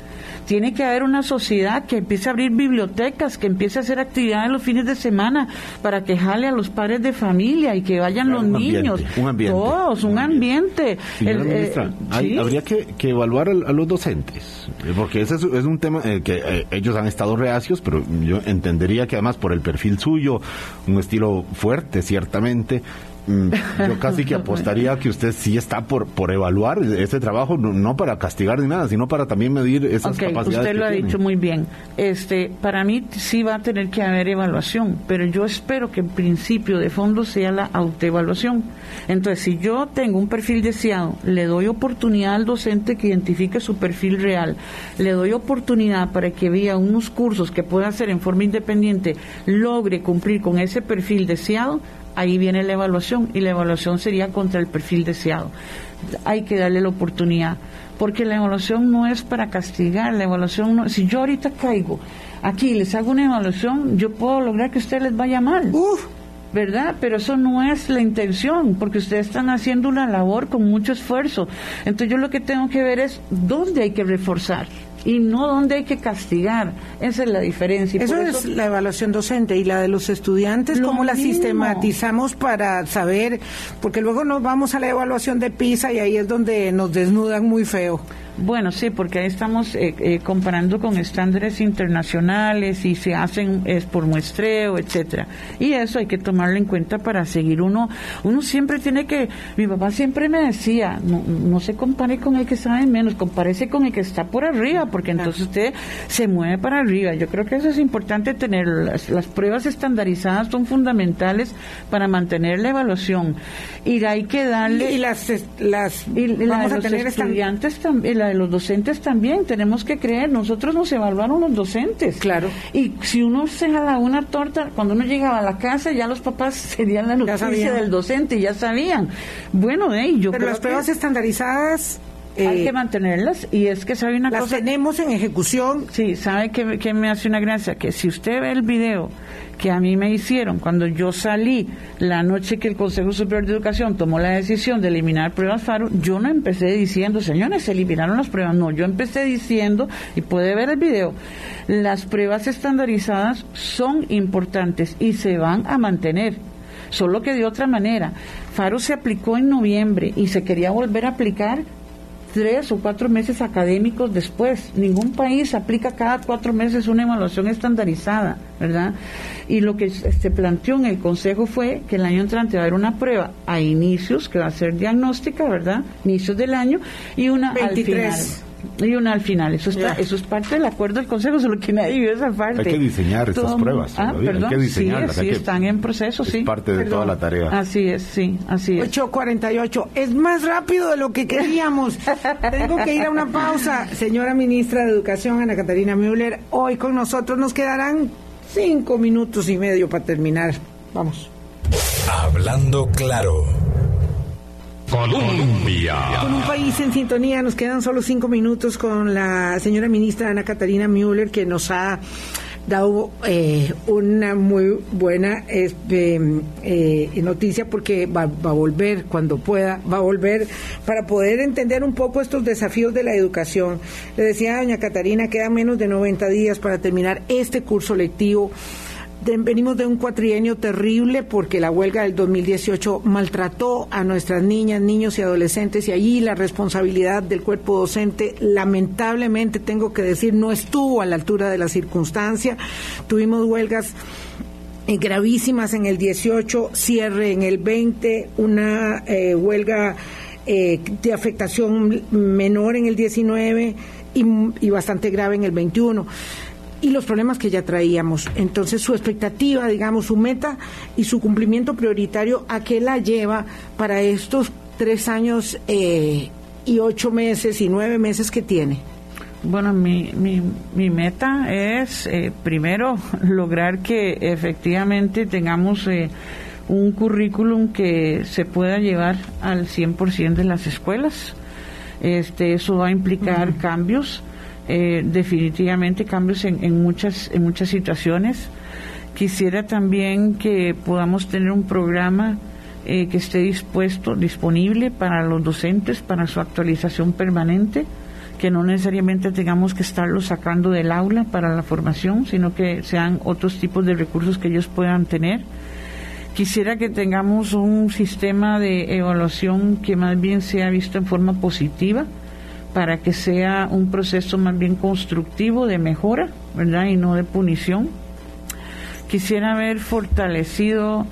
tiene que haber una sociedad que empiece a abrir bibliotecas, que empiece a hacer actividades los fines de semana para que jale a los padres de familia y que vayan los niños. un ambiente. Todos, un, ambiente. Eh, habría que, evaluar a, los docentes, eh, porque ese es, un tema eh, que ellos han estado reacios, pero yo entendería que además por el perfil suyo, un estilo fuerte, ciertamente, yo casi que apostaría que usted sí está por, por evaluar ese trabajo, no, para castigar ni nada, sino para también medir esas okay, capacidades. Usted lo ha dicho muy bien. Este, para mí sí va a tener que haber evaluación, pero yo espero que en principio de fondo sea la autoevaluación. Entonces, si yo tengo un perfil deseado, le doy oportunidad al docente que identifique su perfil real, le doy oportunidad para que vea unos cursos que pueda hacer en forma independiente, logre cumplir con ese perfil deseado, ahí viene la evaluación y la evaluación sería contra el perfil deseado. Hay que darle la oportunidad, porque la evaluación no es para castigar, la evaluación no, si yo ahorita caigo aquí y les hago una evaluación, yo puedo lograr que usted les vaya mal. ¿verdad? Pero eso no es la intención, porque ustedes están haciendo una labor con mucho esfuerzo. Entonces yo lo que tengo que ver es dónde hay que reforzar y no donde hay que castigar. Esa es la diferencia. Eso, es la evaluación docente y la de los estudiantes, ¿cómo la sistematizamos para saber? Porque luego nos vamos a la evaluación de PISA y ahí es donde nos desnudan muy feo. Bueno, sí, porque ahí estamos eh, eh, comparando con estándares internacionales y se hacen es por muestreo, etcétera. Y eso hay que tomarlo en cuenta para seguir uno. Uno siempre tiene que. Mi papá siempre me decía, no, no se compare con el que sabe menos, compárese con el que está por arriba, porque entonces usted se mueve para arriba. Yo creo que eso es importante tener. Las, las pruebas estandarizadas son fundamentales para mantener la evaluación. Y hay que darle. Y las. las y, vamos a tener estudiantes también la de los docentes también, tenemos que creer, nosotros nos evaluaron los docentes. Claro. Y si uno se jala una torta, cuando uno llegaba a la casa, ya los papás serían la noticia del docente y ya sabían. Bueno, de yo Pero las pruebas estandarizadas hay que eh, mantenerlas y es que sabe una las cosa. tenemos en ejecución. Sí, sabe que, que, me hace una gracia que si usted ve el video que a mí me hicieron cuando yo salí la noche que el Consejo Superior de Educación tomó la decisión de eliminar pruebas FARO, yo no empecé diciendo, señores, se eliminaron las pruebas. No, yo empecé diciendo, y puede ver el video, las pruebas estandarizadas son importantes y se van a mantener solo que de otra manera. FARO se aplicó en noviembre y se quería volver a aplicar tres o cuatro meses académicos después. Ningún país aplica cada cuatro meses una evaluación estandarizada, ¿verdad? Y lo que se planteó en el Consejo fue que el año entrante va a haber una prueba a inicios, que va a ser diagnóstica, ¿verdad? Inicios del año, y una al final y una al final. Eso está, eso es parte del acuerdo del Consejo, solo que nadie vio esa parte. Hay que diseñar estas pruebas. Ah, perdón, hay que diseñarlas. Sí, están en proceso, sí. Es parte de toda la tarea. Así es, sí, así es. 8.48. Es más rápido de lo que queríamos. Tengo que ir a una pausa. Señora Ministra de Educación, Ana Catarina Müller, hoy con nosotros nos quedarán cinco minutos y medio para terminar. Vamos. Hablando claro. Colombia. Con un país en sintonía, nos quedan solo cinco minutos con la señora ministra Ana Catarina Müller, que nos ha dado eh, una muy buena este, eh, noticia porque va, a volver cuando pueda, va a volver para poder entender un poco estos desafíos de la educación. Le decía a doña Catarina, quedan menos de 90 días para terminar este curso lectivo venimos de un cuatrienio terrible porque la huelga del 2018 maltrató a nuestras niñas, niños y adolescentes y allí la responsabilidad del cuerpo docente lamentablemente tengo que decir no estuvo a la altura de la circunstancia. Tuvimos huelgas eh, gravísimas en el 18, cierre en el 20, una eh, huelga eh, de afectación menor en el 19 y, y bastante grave en el 21 y los problemas que ya traíamos. Entonces, su expectativa, digamos, su meta y su cumplimiento prioritario, ¿a qué la lleva para estos tres años eh, y ocho meses y nueve meses que tiene? Bueno, mi, mi, mi meta es, eh, primero, lograr que efectivamente tengamos eh, un currículum que se pueda llevar al 100% de las escuelas. Este, eso va a implicar cambios eh, definitivamente cambios en, muchas, en muchas situaciones. Quisiera también que podamos tener un programa eh, que esté dispuesto, disponible para los docentes, para su actualización permanente, que no necesariamente tengamos que estarlo sacando del aula para la formación, sino que sean otros tipos de recursos que ellos puedan tener. Quisiera que tengamos un sistema de evaluación que más bien sea visto en forma positiva, para que sea un proceso más bien constructivo de mejora, ¿verdad? Y no de punición. Quisiera haber fortalecido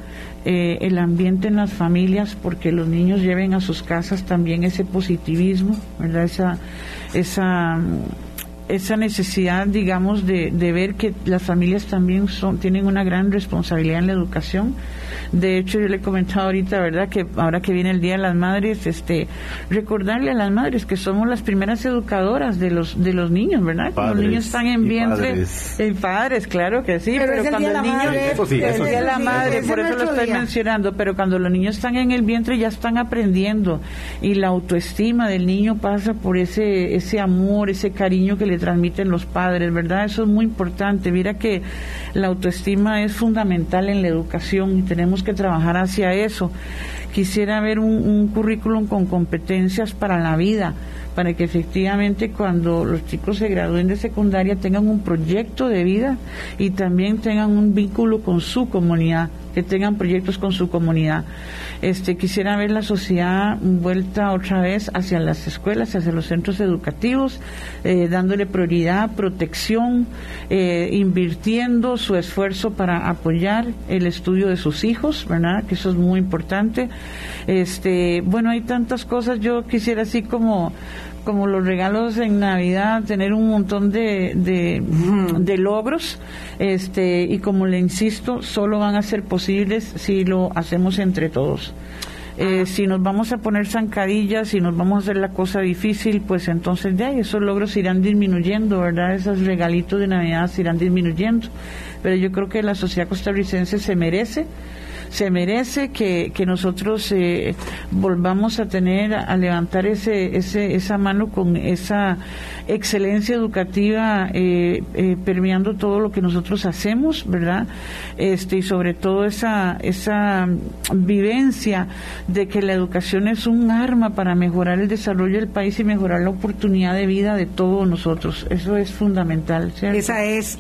eh, el ambiente en las familias porque los niños lleven a sus casas también ese positivismo, ¿verdad? Esa, esa, esa necesidad, digamos, de, de ver que las familias también son, tienen una gran responsabilidad en la educación de hecho, yo le he comentado ahorita, ¿verdad?, que ahora que viene el Día de las Madres, este, recordarle a las madres que somos las primeras educadoras de los de los niños, ¿verdad? Cuando los niños están en vientre, padres. en padres, claro que sí, pero, cuando el, niño eso sí, eso sí, la madre, por eso lo estoy mencionando, pero cuando los niños están en el vientre ya están aprendiendo y la autoestima del niño pasa por ese ese amor, ese cariño que le transmiten los padres, ¿verdad? Eso es muy importante. Mira que la autoestima es fundamental en la educación y tenemos que trabajar hacia eso. Quisiera ver un, currículum con competencias para la vida, para que efectivamente cuando los chicos se gradúen de secundaria tengan un proyecto de vida y también tengan un vínculo con su comunidad que tengan proyectos con su comunidad. Este, quisiera ver la sociedad vuelta otra vez hacia las escuelas, hacia los centros educativos, eh, dándole prioridad, protección, eh, invirtiendo su esfuerzo para apoyar el estudio de sus hijos, ¿verdad? Que eso es muy importante. Este, bueno, hay tantas cosas. Yo quisiera así como como los regalos en Navidad, tener un montón de, de, logros, este, y como le insisto, solo van a ser posibles si lo hacemos entre todos. Eh, si nos vamos a poner zancadillas, si nos vamos a hacer la cosa difícil, pues entonces ya esos logros irán disminuyendo, ¿verdad? Esos regalitos de Navidad se irán disminuyendo. Pero yo creo que la sociedad costarricense se merece se merece que, que nosotros eh, volvamos a tener, a levantar ese, ese, esa mano con esa excelencia educativa eh, eh, permeando todo lo que nosotros hacemos, ¿verdad? Este, y sobre todo esa, esa vivencia de que la educación es un arma para mejorar el desarrollo del país y mejorar la oportunidad de vida de todos nosotros. Eso es fundamental. Esa es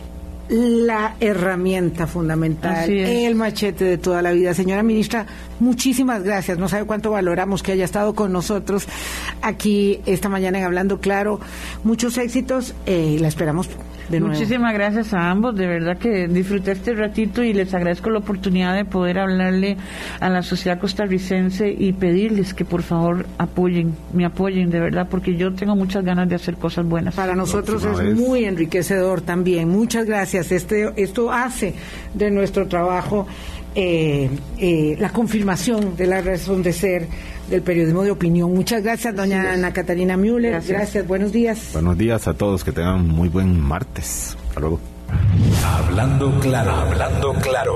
la herramienta fundamental, el machete de toda la vida. Señora ministra, muchísimas gracias. No sabe cuánto valoramos que haya estado con nosotros aquí esta mañana en Hablando Claro. Muchos éxitos y eh, la esperamos Muchísimas gracias a ambos, de verdad que disfruté este ratito y les agradezco la oportunidad de poder hablarle a la sociedad costarricense y pedirles que por favor apoyen, me apoyen de verdad, porque yo tengo muchas ganas de hacer cosas buenas. Para nosotros es muy enriquecedor también. Muchas gracias. Este, esto hace de nuestro trabajo eh, eh, la confirmación de la razón de ser del periodismo de opinión. Muchas gracias, doña Ana Catarina Müller. Gracias. buenos días. Buenos días a todos, que tengan muy buen martes. Hasta luego. Hablando claro, hablando claro.